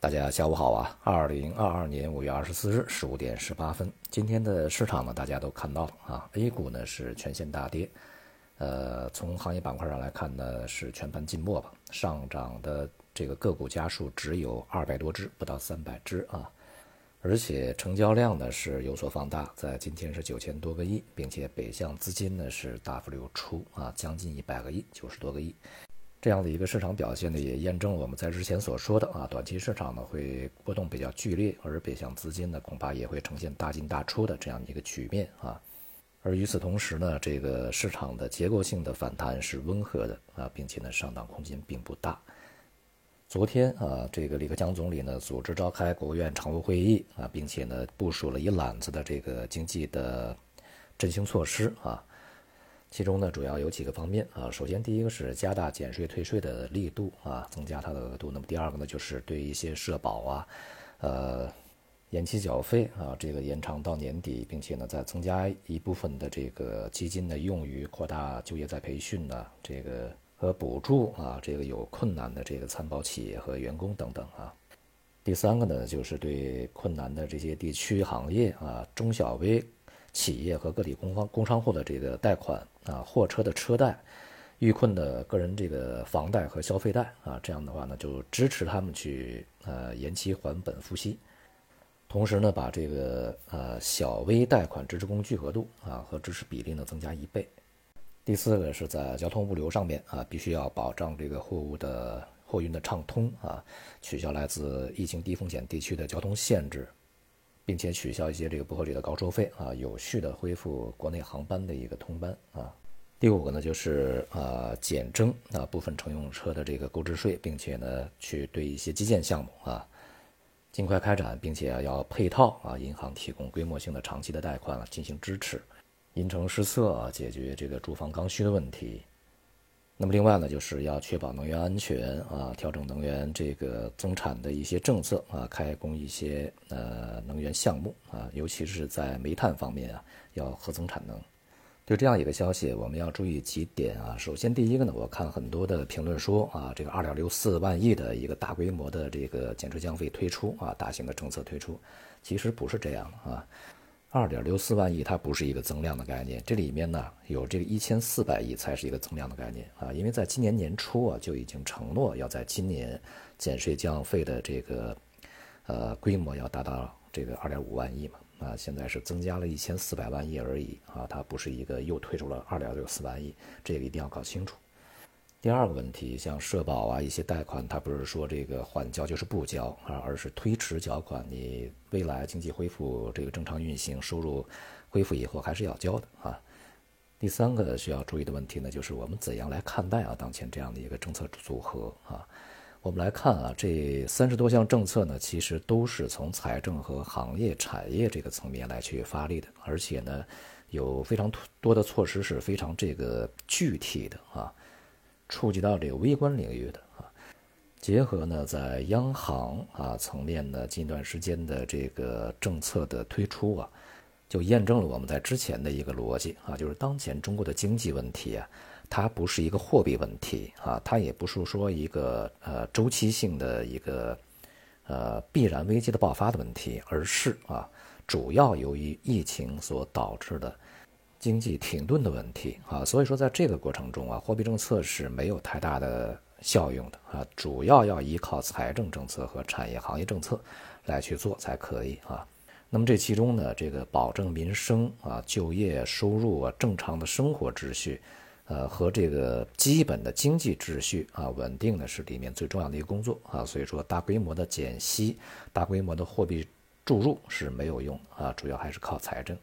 大家下午好啊！二零二二年五月二十四日十五点十八分，今天的市场呢，大家都看到了啊，A 股呢是全线大跌，呃，从行业板块上来看呢，是全盘静默吧，上涨的这个个股家数只有二百多只，不到三百只啊，而且成交量呢是有所放大，在今天是九千多个亿，并且北向资金呢是大幅流出啊，将近一百个亿，九十多个亿。这样的一个市场表现呢，也验证了我们在之前所说的啊，短期市场呢会波动比较剧烈，而北向资金呢恐怕也会呈现大进大出的这样一个局面啊。而与此同时呢，这个市场的结构性的反弹是温和的啊，并且呢上档空间并不大。昨天啊，这个李克强总理呢组织召开国务院常务会议啊，并且呢部署了一揽子的这个经济的振兴措施啊。其中呢，主要有几个方面啊。首先，第一个是加大减税退税的力度啊，增加它的额度。那么第二个呢，就是对一些社保啊，呃，延期缴费啊，这个延长到年底，并且呢，再增加一部分的这个基金呢，用于扩大就业再培训呢，这个和补助啊，这个有困难的这个参保企业和员工等等啊。第三个呢，就是对困难的这些地区行业啊，中小微。企业和个体工方工商户的这个贷款啊，货车的车贷，遇困的个人这个房贷和消费贷啊，这样的话呢，就支持他们去呃延期还本付息，同时呢，把这个呃小微贷款支持工具额度啊和支持比例呢增加一倍。第四个是在交通物流上面啊，必须要保障这个货物的货运的畅通啊，取消来自疫情低风险地区的交通限制。并且取消一些这个不合理的高收费啊，有序的恢复国内航班的一个通班啊。第五个呢，就是呃减征啊部分乘用车的这个购置税，并且呢去对一些基建项目啊尽快开展，并且要配套啊银行提供规模性的长期的贷款进行支持，因城施策啊解决这个住房刚需的问题。那么另外呢，就是要确保能源安全啊，调整能源这个增产的一些政策啊，开工一些呃能源项目啊，尤其是在煤炭方面啊，要合增产能。就这样一个消息，我们要注意几点啊。首先，第一个呢，我看很多的评论说啊，这个二点六四万亿的一个大规模的这个减税降费推出啊，大型的政策推出，其实不是这样啊。二点六四万亿，它不是一个增量的概念，这里面呢有这个一千四百亿才是一个增量的概念啊，因为在今年年初啊就已经承诺要在今年减税降费的这个呃规模要达到这个二点五万亿嘛啊，现在是增加了一千四百万亿而已啊，它不是一个又推出了二点六四万亿，这个一定要搞清楚。第二个问题，像社保啊，一些贷款，它不是说这个缓交就是不交啊，而是推迟缴款。你未来经济恢复这个正常运行，收入恢复以后还是要交的啊。第三个需要注意的问题呢，就是我们怎样来看待啊当前这样的一个政策组合啊？我们来看啊，这三十多项政策呢，其实都是从财政和行业产业这个层面来去发力的，而且呢，有非常多的措施是非常这个具体的啊。触及到这个微观领域的啊，结合呢，在央行啊层面呢，近段时间的这个政策的推出啊，就验证了我们在之前的一个逻辑啊，就是当前中国的经济问题啊，它不是一个货币问题啊，它也不是说一个呃周期性的一个呃必然危机的爆发的问题，而是啊，主要由于疫情所导致的。经济停顿的问题啊，所以说在这个过程中啊，货币政策是没有太大的效用的啊，主要要依靠财政政策和产业行业政策来去做才可以啊。那么这其中呢，这个保证民生啊、就业、收入啊、正常的生活秩序，呃和这个基本的经济秩序啊稳定呢，是里面最重要的一个工作啊。所以说，大规模的减息、大规模的货币注入是没有用啊，主要还是靠财政。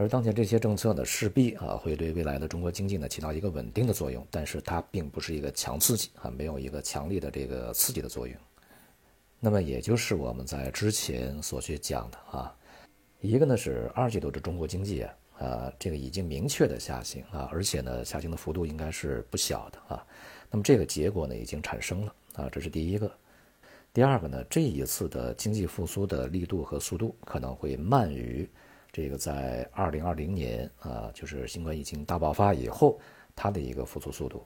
而当前这些政策呢，势必啊会对未来的中国经济呢起到一个稳定的作用，但是它并不是一个强刺激啊，没有一个强力的这个刺激的作用。那么也就是我们在之前所去讲的啊，一个呢是二季度的中国经济啊，啊这个已经明确的下行啊，而且呢下行的幅度应该是不小的啊。那么这个结果呢已经产生了啊，这是第一个。第二个呢，这一次的经济复苏的力度和速度可能会慢于。这个在二零二零年啊，就是新冠疫情大爆发以后，它的一个复苏速度。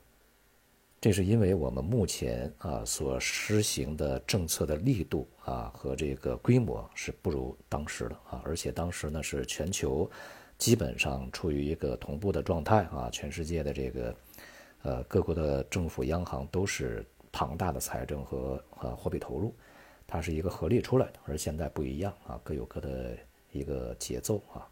这是因为我们目前啊所施行的政策的力度啊和这个规模是不如当时的啊，而且当时呢是全球基本上处于一个同步的状态啊，全世界的这个呃各国的政府央行都是庞大的财政和呃货币投入，它是一个合力出来的，而现在不一样啊，各有各的一个节奏啊。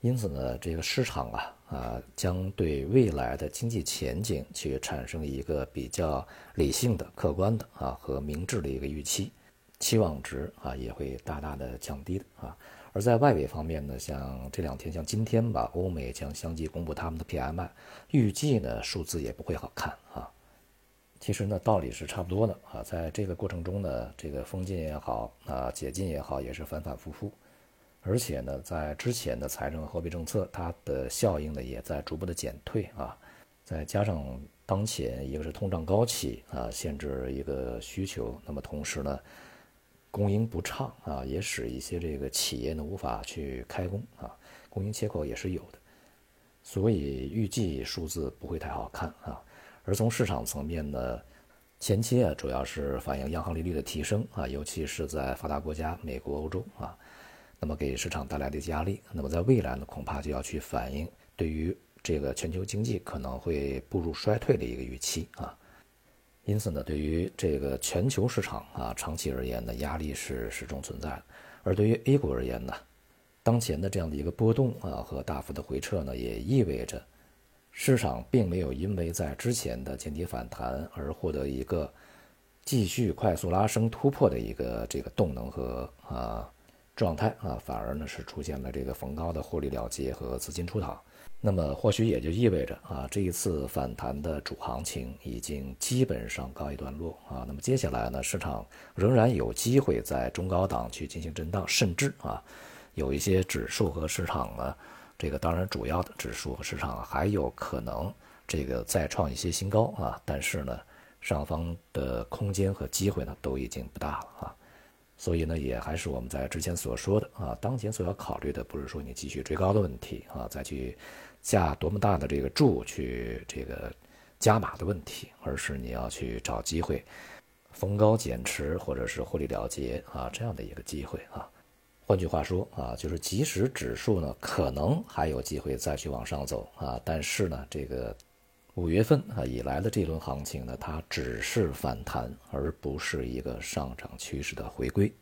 因此呢，这个市场啊啊将对未来的经济前景去产生一个比较理性的、客观的啊和明智的一个预期，期望值啊也会大大的降低的啊。而在外围方面呢，像这两天，像今天吧，欧美将相继公布他们的 PMI，预计呢数字也不会好看啊。其实呢道理是差不多的啊，在这个过程中呢，这个封禁也好啊，解禁也好，也是反反复复。而且呢，在之前的财政货币政策，它的效应呢也在逐步的减退啊。再加上当前一个是通胀高企啊，限制一个需求，那么同时呢，供应不畅啊，也使一些这个企业呢无法去开工啊，供应缺口也是有的。所以预计数字不会太好看啊。而从市场层面呢，前期啊主要是反映央行利率的提升啊，尤其是在发达国家美国、欧洲啊。那么给市场带来的压力，那么在未来呢，恐怕就要去反映对于这个全球经济可能会步入衰退的一个预期啊。因此呢，对于这个全球市场啊，长期而言呢，压力是始终存在的。而对于 A 股而言呢，当前的这样的一个波动啊和大幅的回撤呢，也意味着市场并没有因为在之前的见底反弹而获得一个继续快速拉升突破的一个这个动能和啊。状态啊，反而呢是出现了这个逢高的获利了结和资金出逃，那么或许也就意味着啊，这一次反弹的主行情已经基本上告一段落啊。那么接下来呢，市场仍然有机会在中高档去进行震荡，甚至啊，有一些指数和市场呢，这个当然主要的指数和市场还有可能这个再创一些新高啊，但是呢，上方的空间和机会呢都已经不大了啊。所以呢，也还是我们在之前所说的啊，当前所要考虑的不是说你继续追高的问题啊，再去下多么大的这个注去这个加码的问题，而是你要去找机会逢高减持或者是获利了结啊这样的一个机会啊。换句话说啊，就是即使指数呢可能还有机会再去往上走啊，但是呢这个。五月份啊以来的这轮行情呢，它只是反弹，而不是一个上涨趋势的回归。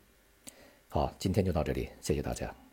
好，今天就到这里，谢谢大家。